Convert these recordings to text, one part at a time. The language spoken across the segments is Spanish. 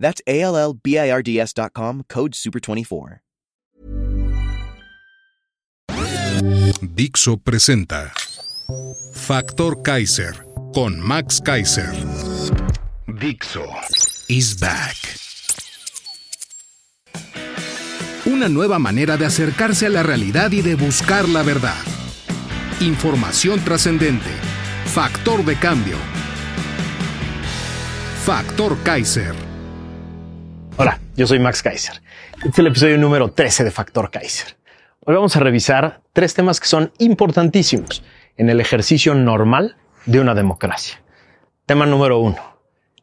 That's A L L B I R D S.com, code SUPER24. Dixo presenta Factor Kaiser con Max Kaiser. Dixo is back. Una nueva manera de acercarse a la realidad y de buscar la verdad. Información trascendente. Factor de cambio. Factor Kaiser. Hola, yo soy Max Kaiser. Este es el episodio número 13 de Factor Kaiser. Hoy vamos a revisar tres temas que son importantísimos en el ejercicio normal de una democracia. Tema número uno,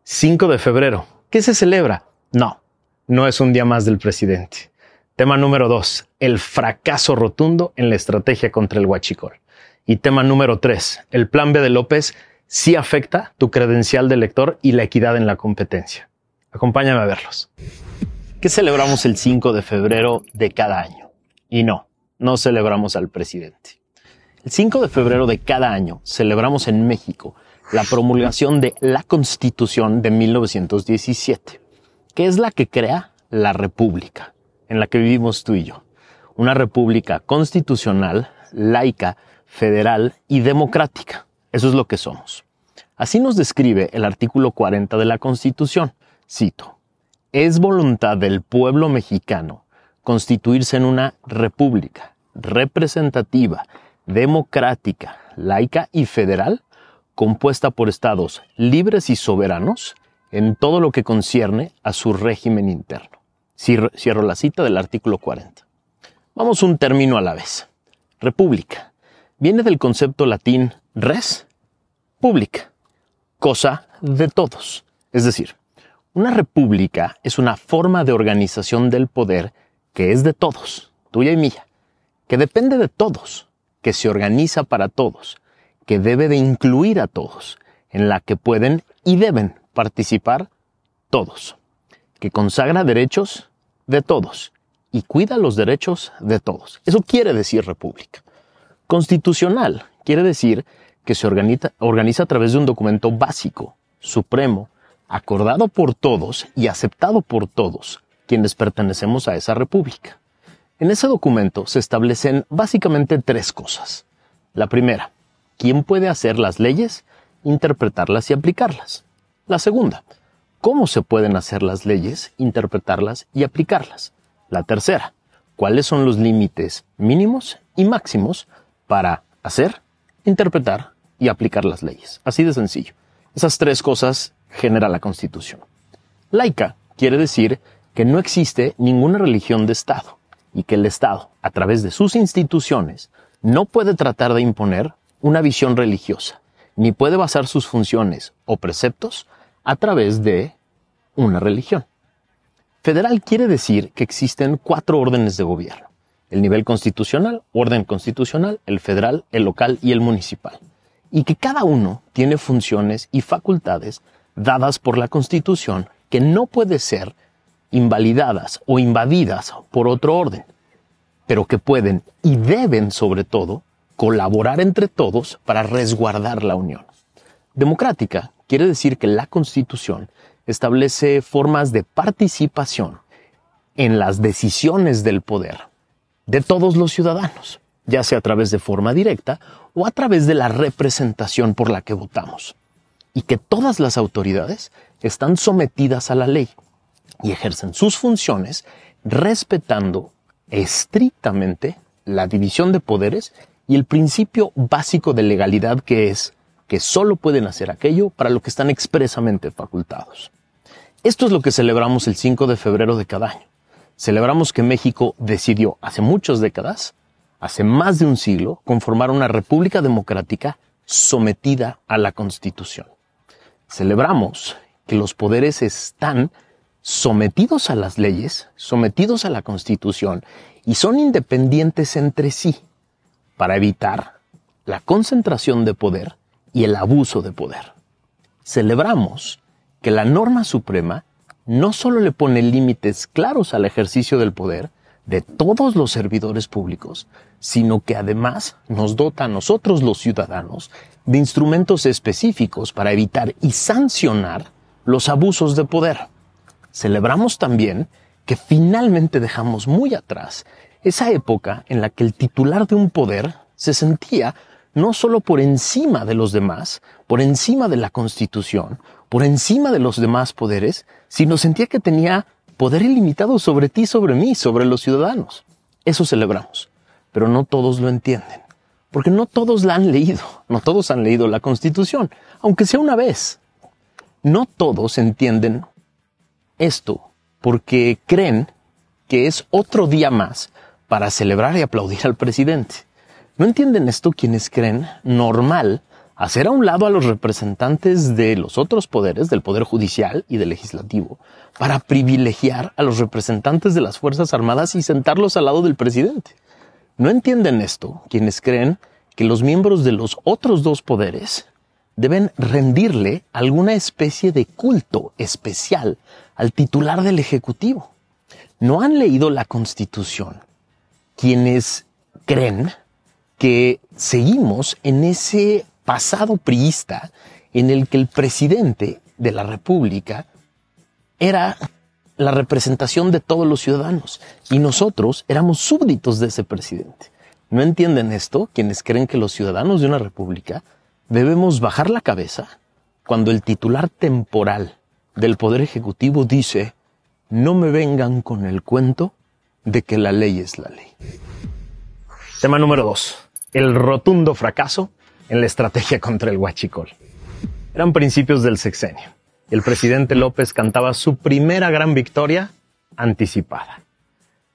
5 de febrero. ¿Qué se celebra? No, no es un día más del presidente. Tema número dos, el fracaso rotundo en la estrategia contra el huachicol. Y tema número tres, el plan B de López sí afecta tu credencial de elector y la equidad en la competencia. Acompáñame a verlos. ¿Qué celebramos el 5 de febrero de cada año? Y no, no celebramos al presidente. El 5 de febrero de cada año celebramos en México la promulgación de la Constitución de 1917, que es la que crea la República en la que vivimos tú y yo. Una república constitucional, laica, federal y democrática. Eso es lo que somos. Así nos describe el artículo 40 de la Constitución. Cito, es voluntad del pueblo mexicano constituirse en una república representativa, democrática, laica y federal, compuesta por estados libres y soberanos en todo lo que concierne a su régimen interno. Cierro, la cita del artículo 40. Vamos un término a la vez. República. Viene del concepto latín res, pública, cosa de todos. Es decir, una república es una forma de organización del poder que es de todos, tuya y mía, que depende de todos, que se organiza para todos, que debe de incluir a todos, en la que pueden y deben participar todos que consagra derechos de todos y cuida los derechos de todos. Eso quiere decir república. Constitucional quiere decir que se organiza, organiza, a través de un documento básico, supremo, acordado por todos y aceptado por todos quienes pertenecemos a esa república. En ese documento se establecen básicamente tres cosas. La primera, quién puede hacer las leyes, interpretarlas y aplicarlas. La segunda, cómo se pueden hacer las leyes, interpretarlas y aplicarlas. La tercera, cuáles son los límites mínimos y máximos para hacer, interpretar y aplicar las leyes. Así de sencillo. Esas tres cosas genera la Constitución. Laica quiere decir que no existe ninguna religión de Estado y que el Estado, a través de sus instituciones, no puede tratar de imponer una visión religiosa, ni puede basar sus funciones o preceptos a través de una religión. Federal quiere decir que existen cuatro órdenes de gobierno. El nivel constitucional, orden constitucional, el federal, el local y el municipal. Y que cada uno tiene funciones y facultades dadas por la Constitución que no puede ser invalidadas o invadidas por otro orden, pero que pueden y deben sobre todo colaborar entre todos para resguardar la unión. Democrática quiere decir que la Constitución establece formas de participación en las decisiones del poder de todos los ciudadanos, ya sea a través de forma directa o a través de la representación por la que votamos, y que todas las autoridades están sometidas a la ley y ejercen sus funciones respetando estrictamente la división de poderes y el principio básico de legalidad que es que solo pueden hacer aquello para lo que están expresamente facultados. Esto es lo que celebramos el 5 de febrero de cada año. Celebramos que México decidió hace muchas décadas, hace más de un siglo, conformar una república democrática sometida a la Constitución. Celebramos que los poderes están sometidos a las leyes, sometidos a la Constitución y son independientes entre sí para evitar la concentración de poder y el abuso de poder. Celebramos que la norma suprema no solo le pone límites claros al ejercicio del poder de todos los servidores públicos, sino que además nos dota a nosotros los ciudadanos de instrumentos específicos para evitar y sancionar los abusos de poder. Celebramos también que finalmente dejamos muy atrás esa época en la que el titular de un poder se sentía no solo por encima de los demás, por encima de la Constitución, por encima de los demás poderes, sino sentía que tenía poder ilimitado sobre ti, sobre mí, sobre los ciudadanos. Eso celebramos, pero no todos lo entienden, porque no todos la han leído, no todos han leído la Constitución, aunque sea una vez. No todos entienden esto porque creen que es otro día más para celebrar y aplaudir al presidente. ¿No entienden esto quienes creen normal hacer a un lado a los representantes de los otros poderes, del Poder Judicial y del Legislativo, para privilegiar a los representantes de las Fuerzas Armadas y sentarlos al lado del presidente? ¿No entienden esto quienes creen que los miembros de los otros dos poderes deben rendirle alguna especie de culto especial al titular del Ejecutivo? ¿No han leído la Constitución quienes creen que seguimos en ese pasado priista en el que el presidente de la República era la representación de todos los ciudadanos y nosotros éramos súbditos de ese presidente. ¿No entienden esto quienes creen que los ciudadanos de una república debemos bajar la cabeza cuando el titular temporal del Poder Ejecutivo dice, no me vengan con el cuento de que la ley es la ley? Tema número dos el rotundo fracaso en la estrategia contra el huachicol. Eran principios del sexenio. El presidente López cantaba su primera gran victoria anticipada.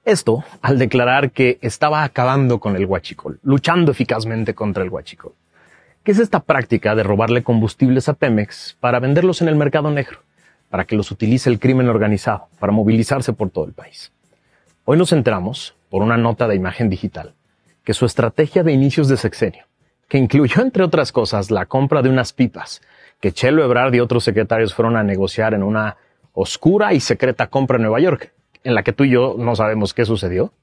Esto al declarar que estaba acabando con el huachicol, luchando eficazmente contra el huachicol. ¿Qué es esta práctica de robarle combustibles a Pemex para venderlos en el mercado negro, para que los utilice el crimen organizado, para movilizarse por todo el país? Hoy nos enteramos, por una nota de imagen digital, que su estrategia de inicios de sexenio, que incluyó, entre otras cosas, la compra de unas pipas que Chelo Ebrard y otros secretarios fueron a negociar en una oscura y secreta compra en Nueva York, en la que tú y yo no sabemos qué sucedió,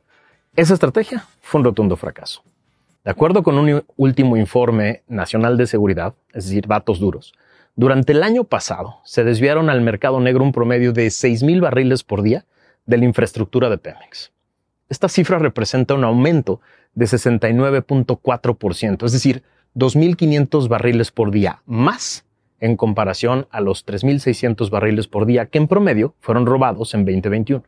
esa estrategia fue un rotundo fracaso. De acuerdo con un último informe nacional de seguridad, es decir, datos duros, durante el año pasado se desviaron al mercado negro un promedio de 6.000 barriles por día de la infraestructura de Pemex. Esta cifra representa un aumento de 69.4%, es decir, 2.500 barriles por día más en comparación a los 3.600 barriles por día que en promedio fueron robados en 2021.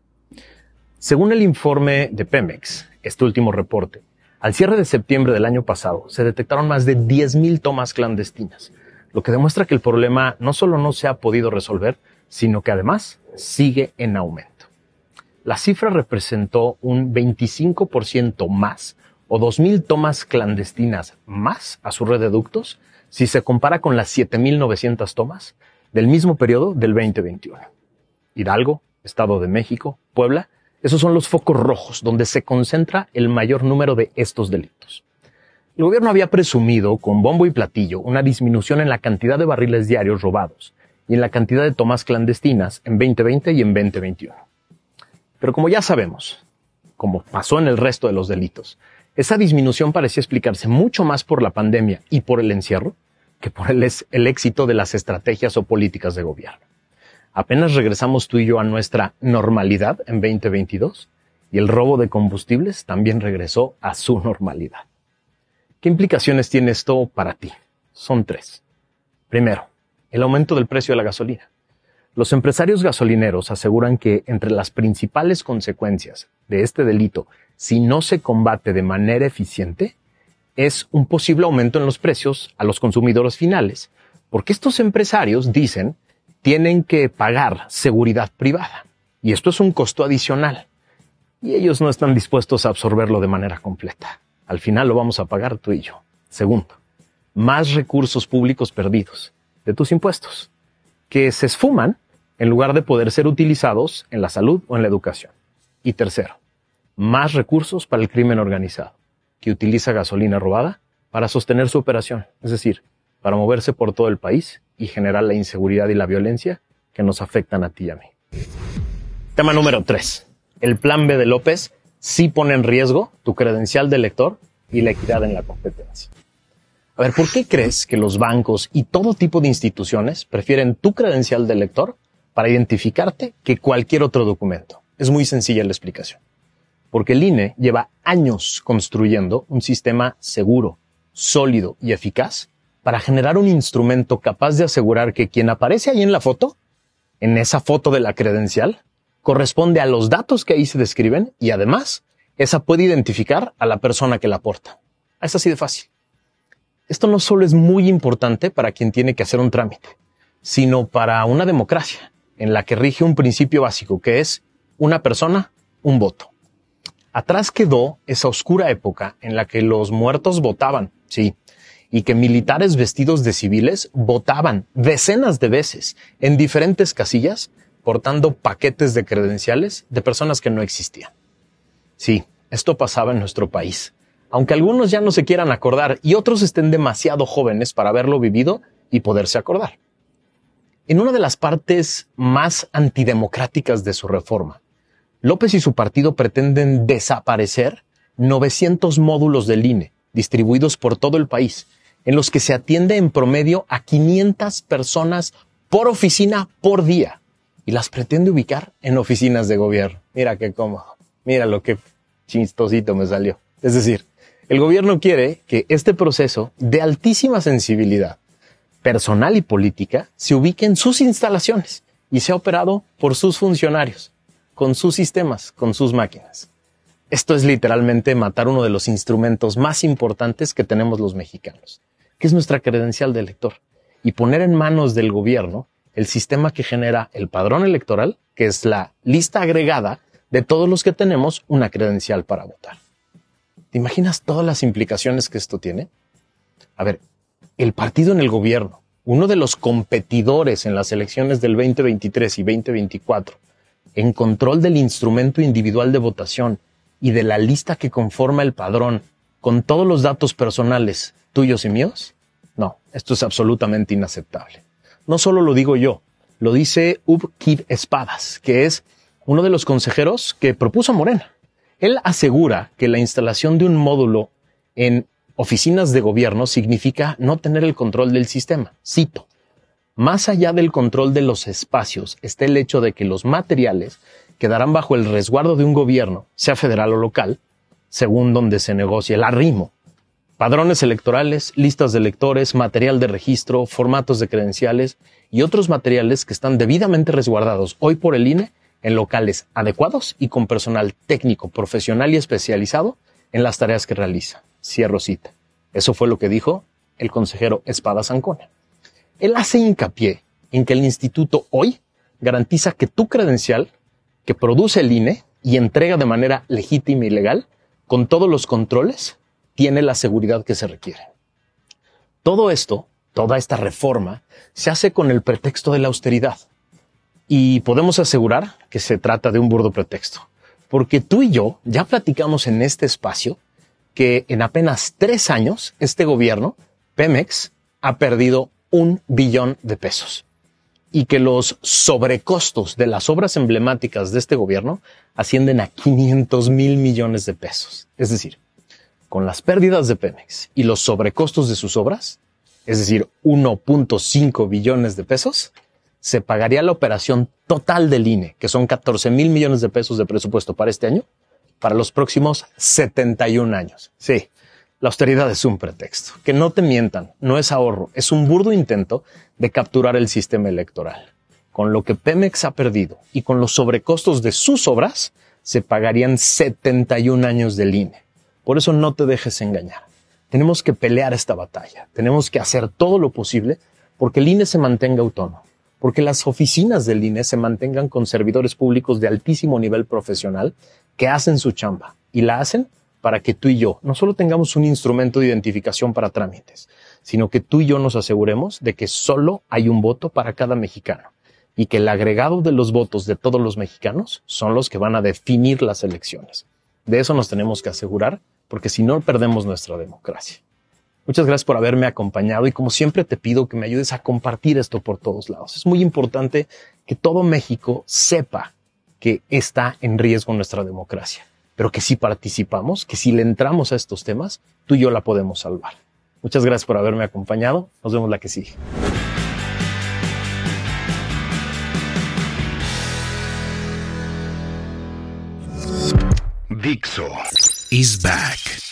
Según el informe de Pemex, este último reporte, al cierre de septiembre del año pasado se detectaron más de 10.000 tomas clandestinas, lo que demuestra que el problema no solo no se ha podido resolver, sino que además sigue en aumento. La cifra representó un 25% más o 2.000 tomas clandestinas más a su red de ductos si se compara con las 7.900 tomas del mismo periodo del 2021. Hidalgo, Estado de México, Puebla, esos son los focos rojos donde se concentra el mayor número de estos delitos. El gobierno había presumido con bombo y platillo una disminución en la cantidad de barriles diarios robados y en la cantidad de tomas clandestinas en 2020 y en 2021. Pero como ya sabemos, como pasó en el resto de los delitos, esa disminución parecía explicarse mucho más por la pandemia y por el encierro que por el, el, éxito de las estrategias o políticas de gobierno. Apenas regresamos tú y yo a nuestra normalidad en 2022 y el robo de combustibles también regresó a su normalidad. ¿Qué implicaciones tiene esto para ti? Son tres. Primero, el aumento del precio de la gasolina. Los empresarios gasolineros aseguran que entre las principales consecuencias de este delito si no se combate de manera eficiente, es un posible aumento en los precios a los consumidores finales, porque estos empresarios dicen tienen que pagar seguridad privada y esto es un costo adicional y ellos no están dispuestos a absorberlo de manera completa. Al final lo vamos a pagar tú y yo. Segundo, más recursos públicos perdidos de tus impuestos que se esfuman en lugar de poder ser utilizados en la salud o en la educación. Y tercero, más recursos para el crimen organizado, que utiliza gasolina robada para sostener su operación, es decir, para moverse por todo el país y generar la inseguridad y la violencia que nos afectan a ti y a mí. Tema número 3. El plan B de López sí pone en riesgo tu credencial de elector y la equidad en la competencia. A ver, ¿por qué crees que los bancos y todo tipo de instituciones prefieren tu credencial de elector para identificarte que cualquier otro documento? Es muy sencilla la explicación. Porque el INE lleva años construyendo un sistema seguro, sólido y eficaz para generar un instrumento capaz de asegurar que quien aparece ahí en la foto, en esa foto de la credencial, corresponde a los datos que ahí se describen y además esa puede identificar a la persona que la aporta. Es así de fácil. Esto no solo es muy importante para quien tiene que hacer un trámite, sino para una democracia en la que rige un principio básico que es una persona, un voto. Atrás quedó esa oscura época en la que los muertos votaban, sí, y que militares vestidos de civiles votaban decenas de veces en diferentes casillas portando paquetes de credenciales de personas que no existían. Sí, esto pasaba en nuestro país, aunque algunos ya no se quieran acordar y otros estén demasiado jóvenes para haberlo vivido y poderse acordar. En una de las partes más antidemocráticas de su reforma, López y su partido pretenden desaparecer 900 módulos del INE distribuidos por todo el país en los que se atiende en promedio a 500 personas por oficina por día y las pretende ubicar en oficinas de gobierno. Mira qué cómodo. Mira lo que chistosito me salió. Es decir, el gobierno quiere que este proceso de altísima sensibilidad personal y política se ubique en sus instalaciones y sea operado por sus funcionarios, con sus sistemas, con sus máquinas. Esto es literalmente matar uno de los instrumentos más importantes que tenemos los mexicanos que es nuestra credencial de elector, y poner en manos del gobierno el sistema que genera el padrón electoral, que es la lista agregada de todos los que tenemos una credencial para votar. ¿Te imaginas todas las implicaciones que esto tiene? A ver, el partido en el gobierno, uno de los competidores en las elecciones del 2023 y 2024, en control del instrumento individual de votación y de la lista que conforma el padrón, con todos los datos personales tuyos y míos? No, esto es absolutamente inaceptable. No solo lo digo yo, lo dice Ub Kid Espadas, que es uno de los consejeros que propuso Morena. Él asegura que la instalación de un módulo en oficinas de gobierno significa no tener el control del sistema. Cito. Más allá del control de los espacios está el hecho de que los materiales quedarán bajo el resguardo de un gobierno, sea federal o local, según donde se negocie el arrimo padrones electorales, listas de electores, material de registro, formatos de credenciales y otros materiales que están debidamente resguardados hoy por el INE en locales adecuados y con personal técnico, profesional y especializado en las tareas que realiza. Cierro cita. Eso fue lo que dijo el consejero Espada Zancona. Él hace hincapié en que el instituto hoy garantiza que tu credencial que produce el INE y entrega de manera legítima y legal, con todos los controles, tiene la seguridad que se requiere. Todo esto, toda esta reforma, se hace con el pretexto de la austeridad. Y podemos asegurar que se trata de un burdo pretexto, porque tú y yo ya platicamos en este espacio que en apenas tres años este gobierno, Pemex, ha perdido un billón de pesos y que los sobrecostos de las obras emblemáticas de este gobierno ascienden a 500 mil millones de pesos. Es decir, con las pérdidas de Pemex y los sobrecostos de sus obras, es decir, 1.5 billones de pesos, se pagaría la operación total del INE, que son 14 mil millones de pesos de presupuesto para este año, para los próximos 71 años. Sí, la austeridad es un pretexto. Que no te mientan, no es ahorro, es un burdo intento de capturar el sistema electoral. Con lo que Pemex ha perdido y con los sobrecostos de sus obras, se pagarían 71 años del INE. Por eso no te dejes engañar. Tenemos que pelear esta batalla. Tenemos que hacer todo lo posible porque el INE se mantenga autónomo, porque las oficinas del INE se mantengan con servidores públicos de altísimo nivel profesional que hacen su chamba y la hacen para que tú y yo no solo tengamos un instrumento de identificación para trámites, sino que tú y yo nos aseguremos de que solo hay un voto para cada mexicano y que el agregado de los votos de todos los mexicanos son los que van a definir las elecciones. De eso nos tenemos que asegurar, porque si no perdemos nuestra democracia. Muchas gracias por haberme acompañado y como siempre te pido que me ayudes a compartir esto por todos lados. Es muy importante que todo México sepa que está en riesgo nuestra democracia, pero que si participamos, que si le entramos a estos temas, tú y yo la podemos salvar. Muchas gracias por haberme acompañado. Nos vemos la que sigue. Dixo is back.